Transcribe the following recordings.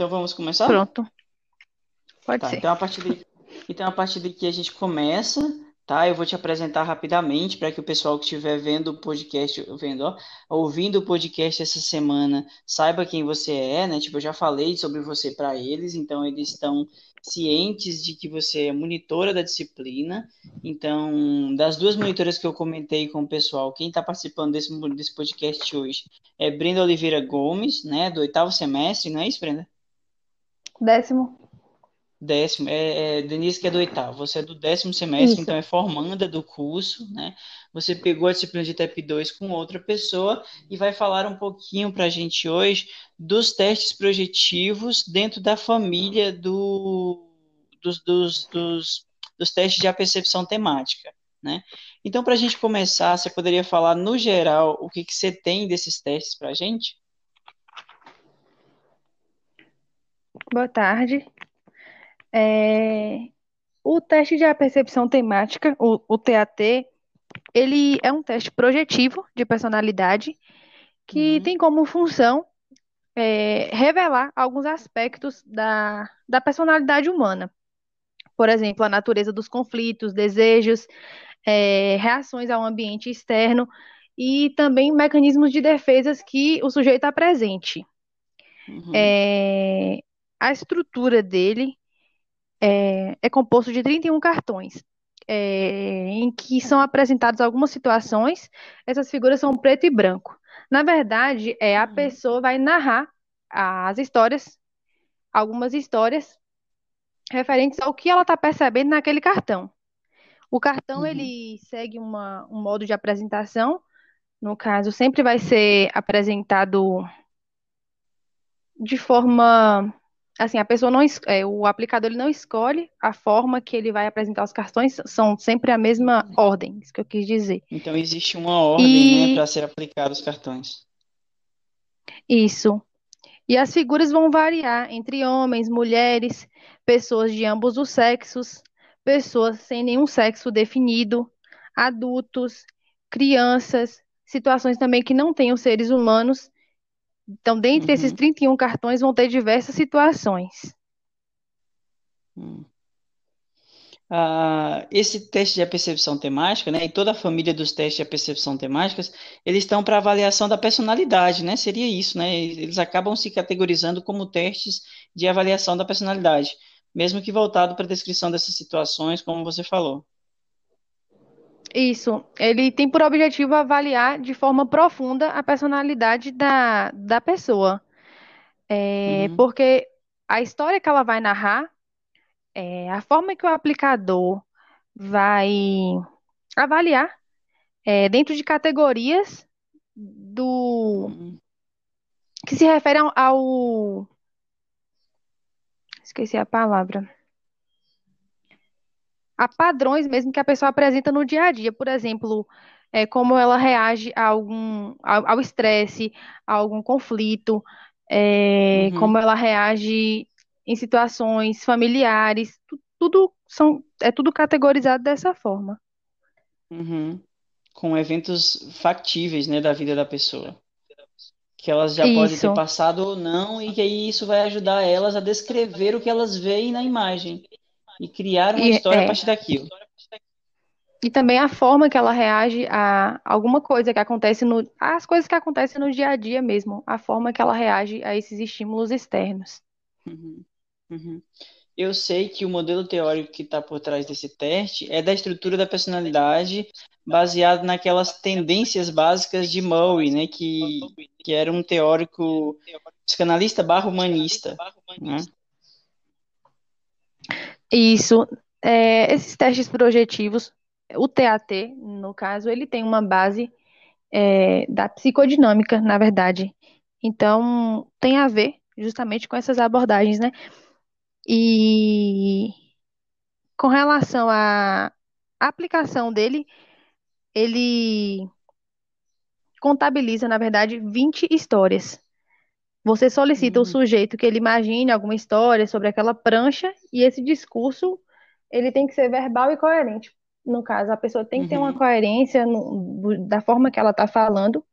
Então vamos começar? Pronto. Pode Tá, ser. então a partir de, então a partir daqui a gente começa, tá? Eu vou te apresentar rapidamente para que o pessoal que estiver vendo o podcast, vendo, ó, ouvindo o podcast essa semana, saiba quem você é, né? Tipo, eu já falei sobre você para eles, então eles estão cientes de que você é monitora da disciplina. Então, das duas monitoras que eu comentei com o pessoal, quem está participando desse, desse podcast hoje é Brenda Oliveira Gomes, né? Do oitavo semestre, não é isso, Brenda? Décimo. Décimo, é, é, Denise que é do oitavo, você é do décimo semestre, Isso. então é formanda do curso, né? Você pegou a disciplina de TEP 2 com outra pessoa e vai falar um pouquinho para a gente hoje dos testes projetivos dentro da família do, dos, dos, dos, dos testes de apercepção temática, né? Então, para a gente começar, você poderia falar no geral o que, que você tem desses testes para a gente? Boa tarde. É, O teste de percepção temática, o, o TAT, ele é um teste projetivo de personalidade que Uhum, tem como função é, revelar alguns aspectos da, da personalidade humana. Por exemplo, a natureza dos conflitos, desejos, é, reações ao ambiente externo e também mecanismos de defesas que o sujeito apresente. uhum, É, A estrutura dele é, é composto de 31 cartões, é, em que são apresentadas algumas situações. Essas figuras são preto e branco. Na verdade, é, a uhum, pessoa vai narrar as histórias, algumas histórias referentes ao que ela está percebendo naquele cartão. O cartão uhum, ele segue uma, um modo de apresentação. No caso, sempre vai ser apresentado de forma assim, a pessoa não, é, o aplicador ele não escolhe a forma que ele vai apresentar os cartões, são sempre a mesma ordem, isso que eu quis dizer. Então existe uma ordem, né, E para ser aplicado os cartões. isso. E as figuras vão variar entre homens, mulheres, pessoas de ambos os sexos, pessoas sem nenhum sexo definido, adultos, crianças, situações também que não tenham seres humanos. Então, dentre esses Uhum, 31 cartões vão ter diversas situações. uhum. Ah, esse teste de percepção temática, né, e toda a família dos testes de percepção temáticas, eles estão para avaliação da personalidade, né? Seria isso, né? Eles acabam se categorizando como testes de avaliação da personalidade, mesmo que voltado para a descrição dessas situações, como você falou. Isso, ele tem por objetivo avaliar de forma profunda a personalidade da, da pessoa. É, Uhum, porque a história que ela vai narrar, é, a forma que o aplicador vai avaliar, é, dentro de categorias do uhum, que se referem ao, ao- esqueci a palavra, a padrões mesmo que a pessoa apresenta no dia a dia. Por exemplo, é, como ela reage a algum, ao estresse, a algum conflito, é, uhum, como ela reage em situações familiares, tu- tudo são, é tudo categorizado dessa forma. uhum. Com eventos factíveis, né, da vida da pessoa. que elas já podem ter Isso, passado ou não, e que aí isso vai ajudar elas a descrever o que elas veem na imagem e criar uma e, história a é, partir daquilo. e também a forma que ela reage a alguma coisa que acontece no, as coisas que acontecem no dia a dia mesmo, a forma que ela reage a esses estímulos externos. Uhum, uhum. Eu sei que o modelo teórico que está por trás desse teste é da estrutura da personalidade baseado naquelas tendências básicas de Murray, né, que, que era um teórico psicanalista barra humanista, né? Isso, é, esses testes projetivos, o TAT, no caso, ele tem uma base é, da psicodinâmica, na verdade. Então, tem a ver justamente com essas abordagens, né? E com relação à aplicação dele, ele contabiliza, na verdade, 20 histórias. Você solicita o Hum, sujeito que ele imagine alguma história sobre aquela prancha e esse discurso ele tem que ser verbal e coerente. No caso, a pessoa tem que ter uma uhum, coerência no- da forma que ela está falando.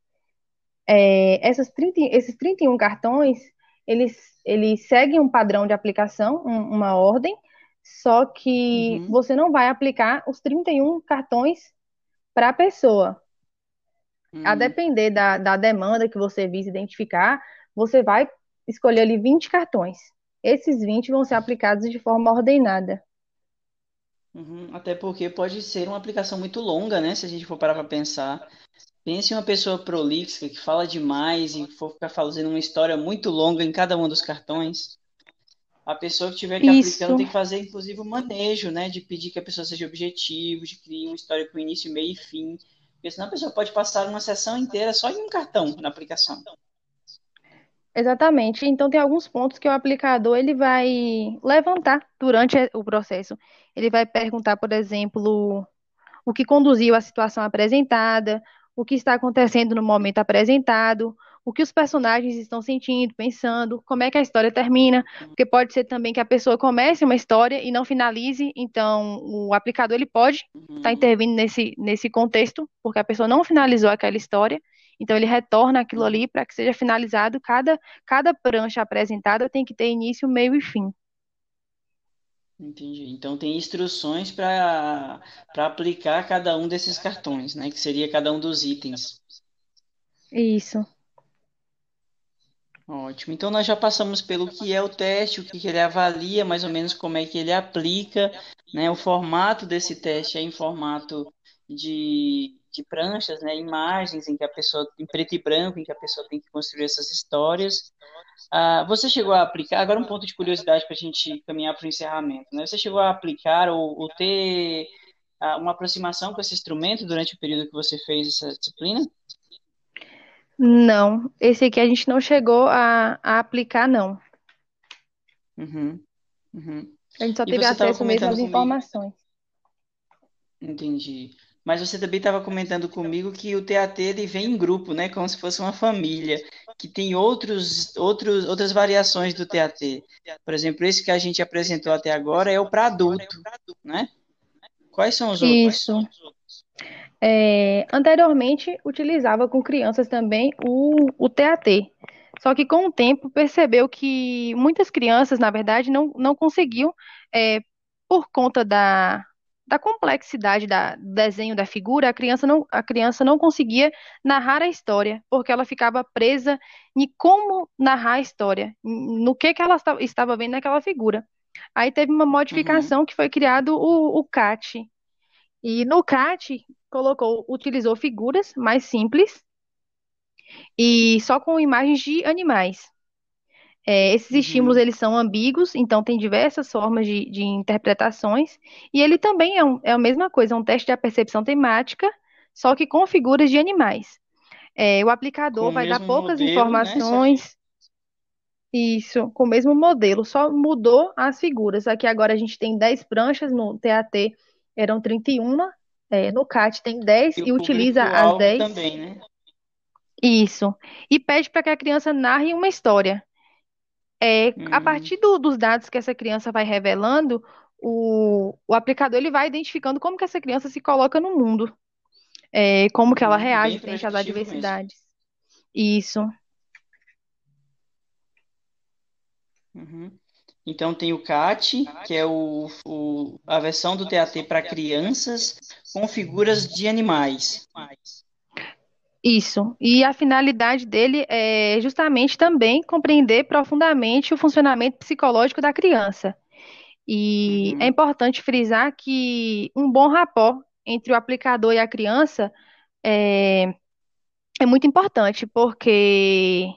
É, essas 30, esses 31 cartões, eles, eles seguem um padrão de aplicação, um, uma ordem, só que Uhum. você não vai aplicar os 31 cartões para a pessoa. A Hum, depender da, da demanda que você visa identificar, você vai escolher ali 20 cartões. Esses 20 vão ser aplicados de forma ordenada. uhum. Até porque pode ser uma aplicação muito longa, né? Se a gente for parar para pensar. Pense em uma pessoa prolixa que fala demais e for ficar fazendo uma história muito longa em cada um dos cartões. A pessoa que estiver que aplicando Isso, tem que fazer, inclusive, o manejo, né? De pedir que a pessoa seja objetiva, de criar uma história com início, meio e fim. Porque senão a pessoa pode passar uma sessão inteira só em um cartão na aplicação. Exatamente. Então tem alguns pontos que o aplicador ele vai levantar durante o processo. Ele vai perguntar, por exemplo, o que conduziu à situação apresentada, o que está acontecendo no momento apresentado, o que os personagens estão sentindo, pensando, como é que a história termina, porque pode ser também que a pessoa comece uma história e não finalize, então o aplicador ele pode estar Uhum, intervindo nesse, nesse contexto, porque a pessoa não finalizou aquela história, então ele retorna aquilo ali para que seja finalizado, cada, cada prancha apresentada tem que ter início, meio e fim. Entendi. Então tem instruções para para aplicar cada um desses cartões, né? Que seria cada um dos itens. Isso, Ótimo. Então nós já passamos pelo que é o teste, o que que ele avalia, mais ou menos como é que ele aplica, né? O formato desse teste é em formato de, de pranchas, né? Imagens em que a pessoa, em preto e branco, em que a pessoa tem que construir essas histórias. Ah, você chegou a aplicar, agora um ponto de curiosidade para a gente caminhar para o encerramento, né? Você chegou a aplicar ou, ou ter ah, uma aproximação com esse instrumento durante o período que você fez essa disciplina? não, esse aqui a gente não chegou a, a aplicar, não. Uhum, uhum. A gente só E teve acesso mesmo às informações. entendi. Mas você também estava comentando comigo que o TAT ele vem em grupo, né? Como se fosse uma família, que tem outros, outros, outras variações do TAT. Por exemplo, esse que a gente apresentou até agora é o para adulto, né? Quais são os outros? Isso. É, anteriormente, utilizava com crianças também o, o TAT. Só que com o tempo percebeu que muitas crianças, na verdade, não, não conseguiam, é, por conta da, da complexidade da, do desenho da figura, a criança não, a criança não conseguia narrar a história, porque ela ficava presa em como narrar a história, no que, que ela esta- estava vendo naquela figura. Aí teve uma Uhum, modificação que foi criado o, o CAT. E no CAT colocou, utilizou figuras mais simples e só com imagens de animais. É, esses estímulos uhum, eles são ambíguos, então tem diversas formas de, de interpretações. E ele também é, um- é a mesma coisa, é um teste de percepção temática, só que com figuras de animais. É, o com aplicador o vai dar mesmo poucas modelo, né? Informações, isso, com o mesmo modelo, só mudou as figuras. Aqui agora a gente tem 10 pranchas, no TAT eram 31, é, no CAT tem 10 e o e utiliza as público-alvo 10. também, né? Isso. E pede para que a criança narre uma história. É, a Hum, partir do- dos dados que essa criança vai revelando, o, o aplicador ele vai identificando como que essa criança se coloca no mundo, é, como que ela uhum, reage frente às preditivo mesmo. adversidades. Isso, Uhum. Então tem o CAT, que é o, o- a versão do TAT para crianças com figuras de animais. Isso. E a finalidade dele é justamente também compreender profundamente o funcionamento psicológico da criança. E é Uhum, importante frisar que um bom rapport entre o aplicador e a criança é, é muito importante, porque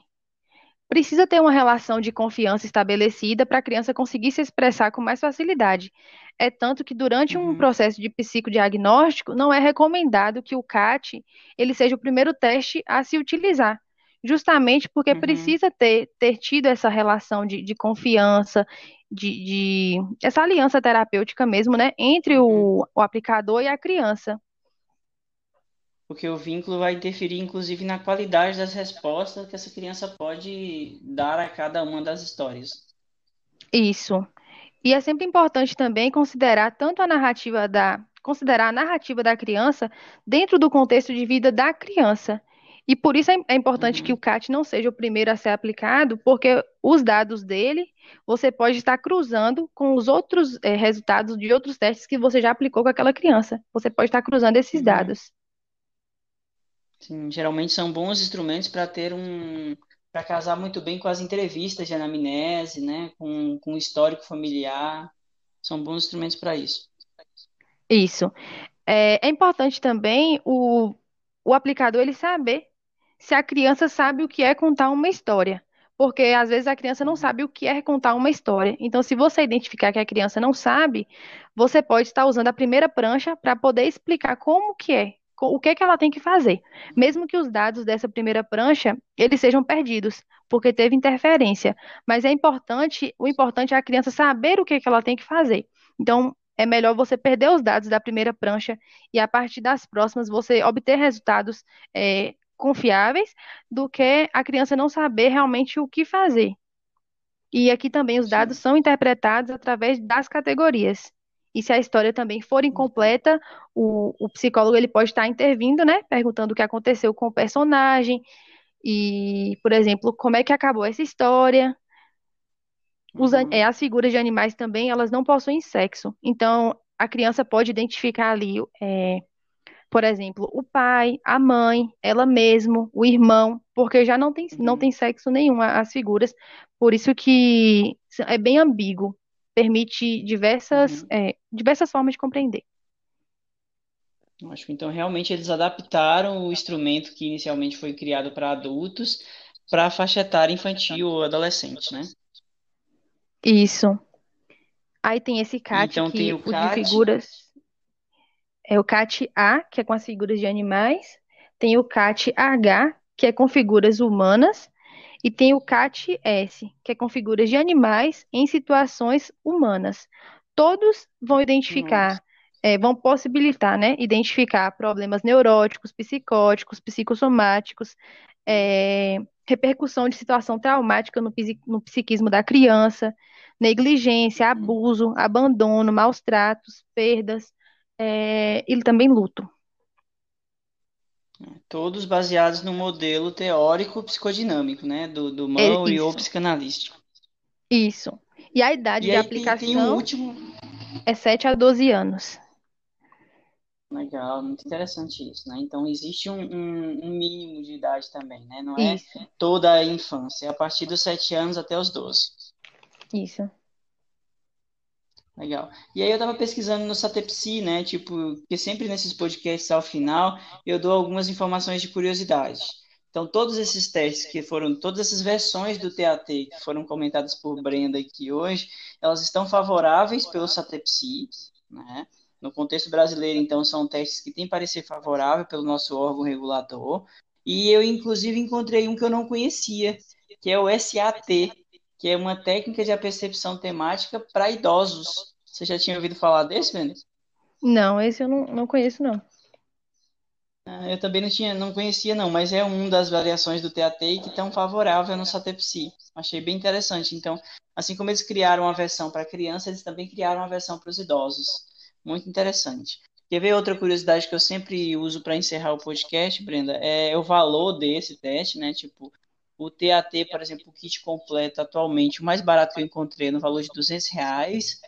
Precisa ter uma relação de confiança estabelecida para a criança conseguir se expressar com mais facilidade. É tanto que durante um uhum, processo de psicodiagnóstico, não é recomendado que o CAT ele seja o primeiro teste a se utilizar, justamente porque uhum, precisa ter, ter tido essa relação de, de confiança, de, de- essa aliança terapêutica mesmo, né, entre uhum. o, o aplicador e a criança. Porque o vínculo vai interferir, inclusive, na qualidade das respostas que essa criança pode dar a cada uma das histórias. Isso. E é sempre importante também considerar tanto a narrativa da, considerar a narrativa da criança dentro do contexto de vida da criança. E por isso é, é importante que o Uhum. CAT não seja o primeiro a ser aplicado, porque os dados dele você pode estar cruzando com os outros eh, resultados de outros testes que você já aplicou com aquela criança. Você pode estar cruzando esses Uhum. dados. Sim, geralmente são bons instrumentos para ter um, para casar muito bem com as entrevistas de anamnese, né? Com, com o histórico familiar. São bons instrumentos para isso. Isso. É, é importante também o, o aplicador ele saber se a criança sabe o que é contar uma história. Porque às vezes a criança não Uhum. sabe o que é contar uma história. Então, se você identificar que a criança não sabe, você pode estar usando a primeira prancha para poder explicar como que é, o que é que ela tem que fazer. Mesmo que os dados dessa primeira prancha, eles sejam perdidos, porque teve interferência. Mas é importante, o importante é a criança saber o que é que ela tem que fazer. Então, é melhor você perder os dados da primeira prancha e a partir das próximas você obter resultados é, confiáveis do que a criança não saber realmente o que fazer. E aqui também os dados Sim. são interpretados através das categorias. E se a história também for Uhum. incompleta, o, o psicólogo ele pode estar intervindo, né? Perguntando o que aconteceu com o personagem e, por exemplo, como é que acabou essa história. Os, an- é, Uhum. as figuras de animais também, elas não possuem sexo. Então, a criança pode identificar ali é, por exemplo, o pai, a mãe, ela mesmo, o irmão, porque já não tem, não Uhum. tem sexo nenhum as figuras, por isso que é bem ambíguo, permite diversas, Uhum. é, diversas formas de compreender. Acho que então realmente eles adaptaram o instrumento que inicialmente foi criado para adultos para a faixa etária infantil ou adolescente, né? Isso. Aí tem esse CAT, Então tem que o o de CAT. figuras é o CAT A, que é com as figuras de animais, tem o CAT H, que é com figuras humanas, E tem o CAT-S, que é com figuras de animais em situações humanas. Todos vão identificar, eh, vão possibilitar, né, identificar problemas neuróticos, psicóticos, psicossomáticos, eh, repercussão de situação traumática no, no psiquismo da criança, negligência, Uhum. abuso, abandono, maus tratos, perdas, eh, e também luto. Todos baseados no modelo teórico psicodinâmico, né? Do, do É Murray ou isso, psicanalístico. isso. E a idade E de aí tem, tem um aplicação último. é 7 a 12 anos. Legal, muito interessante isso, né? Então existe um, um, um mínimo de idade também, né? Não é Isso, toda a infância, é a partir dos sete anos até os 12. isso. Legal. E aí eu tava pesquisando no Satepsi, né? Tipo, porque sempre nesses podcasts ao final eu dou algumas informações de curiosidade. Então, todos esses testes que foram, todas essas versões do TAT que foram comentadas por Brenda aqui hoje, elas estão favoráveis pelo Satepsi, né? No contexto brasileiro, então, são testes que têm parecer favorável pelo nosso órgão regulador. E eu, inclusive, encontrei um que eu não conhecia, que é o SAT, que é uma técnica de apercepção temática para idosos. Você já tinha ouvido falar desse, Breno? Não, esse eu não, não conheço, não. Ah, Eu também não tinha, não conhecia não, mas é uma das variações do TAT que estão favorável no Satepsi. Achei bem interessante. Então, assim como eles criaram uma versão para criança, eles também criaram uma versão para os idosos. Muito interessante. Quer ver outra curiosidade que eu sempre uso para encerrar o podcast, Brenda? É o valor desse teste, né? Tipo, o TAT, por exemplo, o kit completo atualmente, o mais barato que eu encontrei é no valor de 200 reais.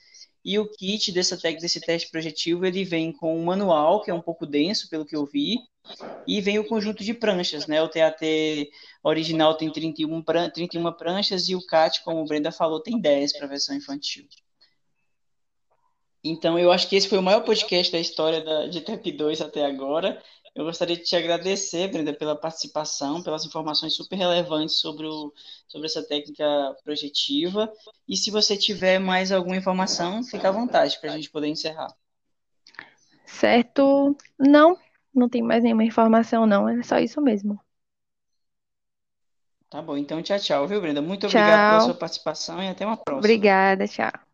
E o kit dessa, desse teste projetivo, ele vem com um manual, que é um pouco denso, pelo que eu vi, e vem o conjunto de pranchas, né? O TAT original tem 31, pran 31 pranchas e o CAT, como o Brenda falou, tem 10 para a versão infantil. Então, eu acho que esse foi o maior podcast da história da, de TEP 2 até agora. Eu gostaria de te agradecer, Brenda, pela participação, pelas informações super relevantes sobre, o, sobre essa técnica projetiva. E se você tiver mais alguma informação, fica à vontade para a gente poder encerrar. Certo? Não, não tem mais nenhuma informação, não. É só isso mesmo. Tá bom, então tchau, tchau, viu, Brenda? Muito obrigado pela sua Tchau. participação e até uma próxima. Obrigada, tchau.